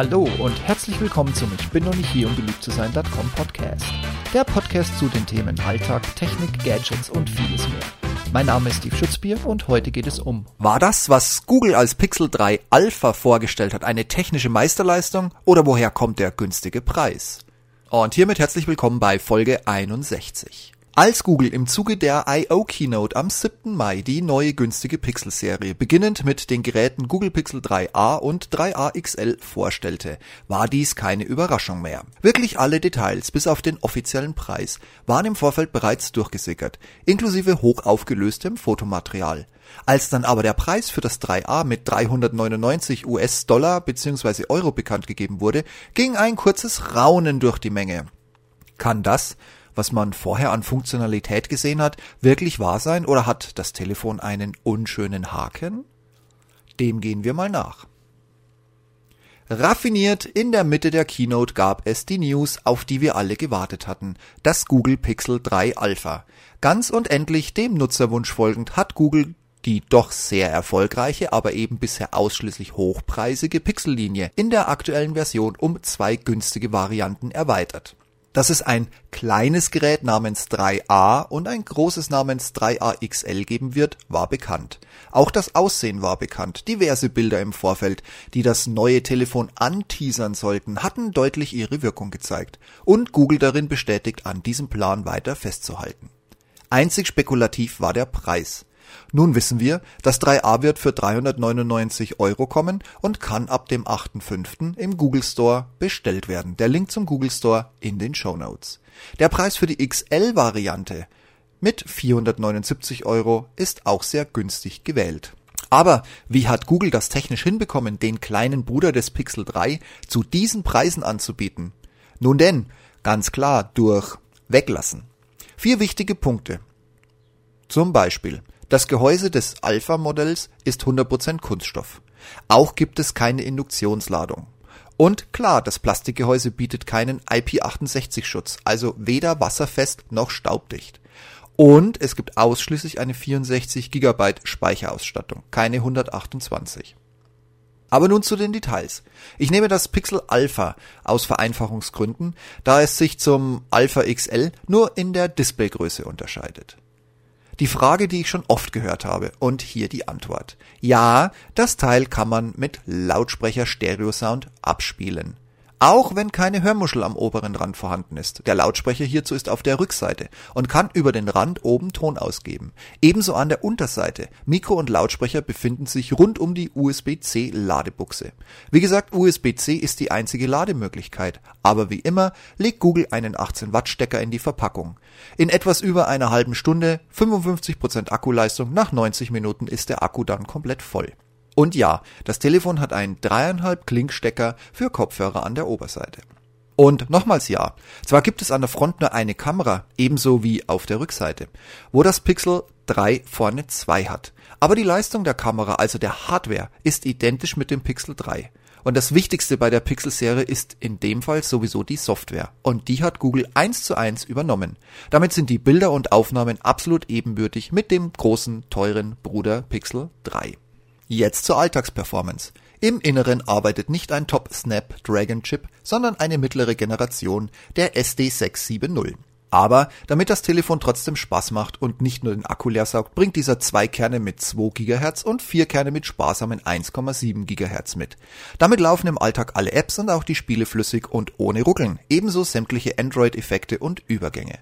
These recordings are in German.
Hallo und herzlich willkommen zum Ich bin noch nicht hier, um beliebt zu sein.com Podcast. Der Podcast zu den Themen Alltag, Technik, Gadgets und vieles mehr. Mein Name ist Steve Schutzbier und heute geht es um. War das, was Google als Pixel 3 Alpha vorgestellt hat, eine technische Meisterleistung oder woher kommt der günstige Preis? Und hiermit herzlich willkommen bei Folge 61. Als Google im Zuge der I.O. Keynote am 7. Mai die neue günstige Pixel-Serie, beginnend mit den Geräten Google Pixel 3a und 3a XL vorstellte, war dies keine Überraschung mehr. Wirklich alle Details, bis auf den offiziellen Preis, waren im Vorfeld bereits durchgesickert, inklusive hochaufgelöstem Fotomaterial. Als dann aber der Preis für das 3a mit 399 US-Dollar bzw. Euro bekannt gegeben wurde, ging ein kurzes Raunen durch die Menge. Kann das was man vorher an Funktionalität gesehen hat, wirklich wahr sein oder hat das Telefon einen unschönen Haken? Dem gehen wir mal nach. Raffiniert in der Mitte der Keynote gab es die News, auf die wir alle gewartet hatten, das Google Pixel 3 Alpha. Ganz und endlich dem Nutzerwunsch folgend hat Google die doch sehr erfolgreiche, aber eben bisher ausschließlich hochpreisige Pixel-Linie in der aktuellen Version um zwei günstige Varianten erweitert. Dass es ein kleines Gerät namens 3a und ein großes namens 3a XL geben wird, war bekannt. Auch das Aussehen war bekannt. Diverse Bilder im Vorfeld, die das neue Telefon anteasern sollten, hatten deutlich ihre Wirkung gezeigt und Google darin bestätigt, an diesem Plan weiter festzuhalten. Einzig spekulativ war der Preis. Nun wissen wir, das 3a wird für 399 Euro kommen und kann ab dem 8.5. im Google Store bestellt werden. Der Link zum Google Store in den Show Notes. Der Preis für die XL-Variante mit 479 Euro ist auch sehr günstig gewählt. Aber wie hat Google das technisch hinbekommen, den kleinen Bruder des Pixel 3 zu diesen Preisen anzubieten? Nun denn, ganz klar durch Weglassen. Vier wichtige Punkte. Zum Beispiel das Gehäuse des Alpha-Modells ist 100% Kunststoff. Auch gibt es keine Induktionsladung. Und klar, das Plastikgehäuse bietet keinen IP68-Schutz, also weder wasserfest noch staubdicht. Und es gibt ausschließlich eine 64 GB Speicherausstattung, keine 128. Aber nun zu den Details. Ich nehme das Pixel Alpha aus Vereinfachungsgründen, da es sich zum Alpha XL nur in der Displaygröße unterscheidet. Die Frage, die ich schon oft gehört habe und hier die Antwort. Ja, das Teil kann man mit Lautsprecher Stereosound abspielen. Auch wenn keine Hörmuschel am oberen Rand vorhanden ist. Der Lautsprecher hierzu ist auf der Rückseite und kann über den Rand oben Ton ausgeben. Ebenso an der Unterseite. Mikro und Lautsprecher befinden sich rund um die USB-C Ladebuchse. Wie gesagt, USB-C ist die einzige Lademöglichkeit. Aber wie immer legt Google einen 18 Watt Stecker in die Verpackung. In etwas über einer halben Stunde, 55% Akkuleistung, nach 90 Minuten ist der Akku dann komplett voll. Und ja, das Telefon hat einen dreieinhalb Klinkstecker für Kopfhörer an der Oberseite. Und nochmals ja, zwar gibt es an der Front nur eine Kamera, ebenso wie auf der Rückseite, wo das Pixel 3 vorne 2 hat. Aber die Leistung der Kamera, also der Hardware, ist identisch mit dem Pixel 3. Und das Wichtigste bei der Pixel-Serie ist in dem Fall sowieso die Software. Und die hat Google eins zu eins übernommen. Damit sind die Bilder und Aufnahmen absolut ebenbürtig mit dem großen, teuren Bruder Pixel 3. Jetzt zur Alltagsperformance. Im Inneren arbeitet nicht ein Top Snapdragon Chip, sondern eine mittlere Generation der SD670. Aber damit das Telefon trotzdem Spaß macht und nicht nur den Akku leer saugt, bringt dieser zwei Kerne mit 2 GHz und vier Kerne mit sparsamen 1,7 GHz mit. Damit laufen im Alltag alle Apps und auch die Spiele flüssig und ohne Ruckeln, ebenso sämtliche Android-Effekte und Übergänge.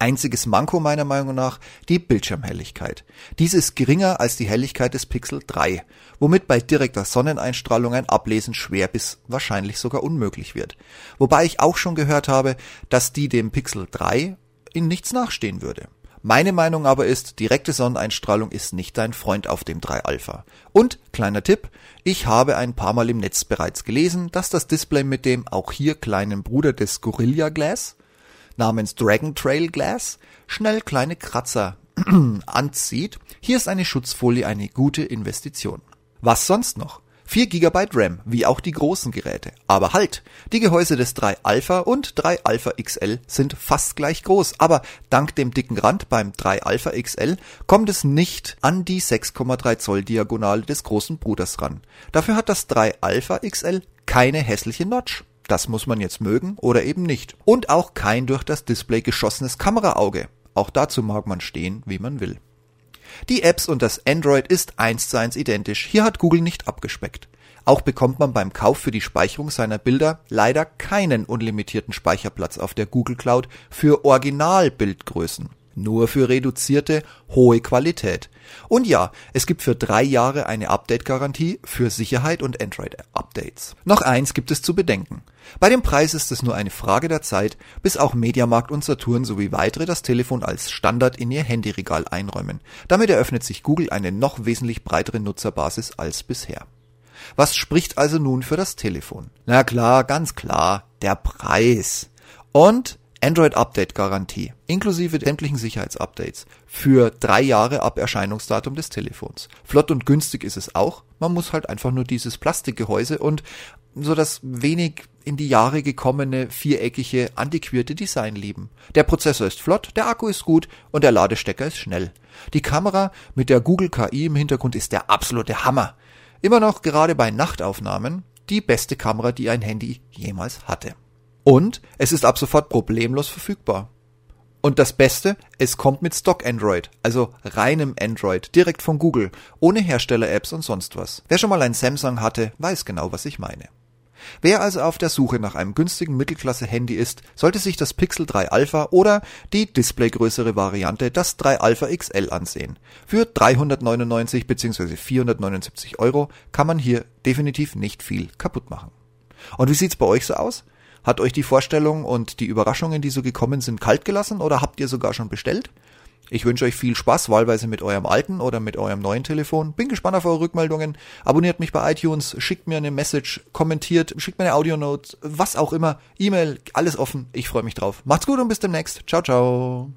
Einziges Manko meiner Meinung nach die Bildschirmhelligkeit. Diese ist geringer als die Helligkeit des Pixel 3, womit bei direkter Sonneneinstrahlung ein Ablesen schwer bis wahrscheinlich sogar unmöglich wird. Wobei ich auch schon gehört habe, dass die dem Pixel 3 in nichts nachstehen würde. Meine Meinung aber ist, direkte Sonneneinstrahlung ist nicht dein Freund auf dem 3 Alpha. Und, kleiner Tipp, ich habe ein paar Mal im Netz bereits gelesen, dass das Display mit dem auch hier kleinen Bruder des Gorilla Glass namens Dragon Trail Glass schnell kleine Kratzer anzieht. Hier ist eine Schutzfolie eine gute Investition. Was sonst noch? 4 GB RAM, wie auch die großen Geräte. Aber halt, die Gehäuse des 3 Alpha und 3 Alpha XL sind fast gleich groß, aber dank dem dicken Rand beim 3 Alpha XL kommt es nicht an die 6,3 Zoll Diagonale des großen Bruders ran. Dafür hat das 3 Alpha XL keine hässliche Notch. Das muss man jetzt mögen oder eben nicht. Und auch kein durch das Display geschossenes Kameraauge. Auch dazu mag man stehen, wie man will. Die Apps und das Android ist eins zu eins identisch. Hier hat Google nicht abgespeckt. Auch bekommt man beim Kauf für die Speicherung seiner Bilder leider keinen unlimitierten Speicherplatz auf der Google Cloud für Originalbildgrößen nur für reduzierte, hohe Qualität. Und ja, es gibt für drei Jahre eine Update-Garantie für Sicherheit und Android-Updates. Noch eins gibt es zu bedenken. Bei dem Preis ist es nur eine Frage der Zeit, bis auch Mediamarkt und Saturn sowie weitere das Telefon als Standard in ihr Handyregal einräumen. Damit eröffnet sich Google eine noch wesentlich breitere Nutzerbasis als bisher. Was spricht also nun für das Telefon? Na klar, ganz klar, der Preis. Und Android Update Garantie inklusive sämtlichen Sicherheitsupdates für drei Jahre ab Erscheinungsdatum des Telefons. Flott und günstig ist es auch. Man muss halt einfach nur dieses Plastikgehäuse und so das wenig in die Jahre gekommene viereckige antiquierte Design lieben. Der Prozessor ist flott, der Akku ist gut und der Ladestecker ist schnell. Die Kamera mit der Google KI im Hintergrund ist der absolute Hammer. Immer noch gerade bei Nachtaufnahmen die beste Kamera, die ein Handy jemals hatte. Und es ist ab sofort problemlos verfügbar. Und das Beste, es kommt mit Stock Android, also reinem Android, direkt von Google, ohne Hersteller-Apps und sonst was. Wer schon mal ein Samsung hatte, weiß genau, was ich meine. Wer also auf der Suche nach einem günstigen Mittelklasse-Handy ist, sollte sich das Pixel 3 Alpha oder die displaygrößere Variante, das 3 Alpha XL ansehen. Für 399 bzw. 479 Euro kann man hier definitiv nicht viel kaputt machen. Und wie sieht's bei euch so aus? Hat euch die Vorstellung und die Überraschungen, die so gekommen sind, kalt gelassen oder habt ihr sogar schon bestellt? Ich wünsche euch viel Spaß, wahlweise mit eurem alten oder mit eurem neuen Telefon. Bin gespannt auf eure Rückmeldungen. Abonniert mich bei iTunes, schickt mir eine Message, kommentiert, schickt mir eine Audionote, was auch immer. E-Mail, alles offen. Ich freue mich drauf. Macht's gut und bis demnächst. Ciao, ciao.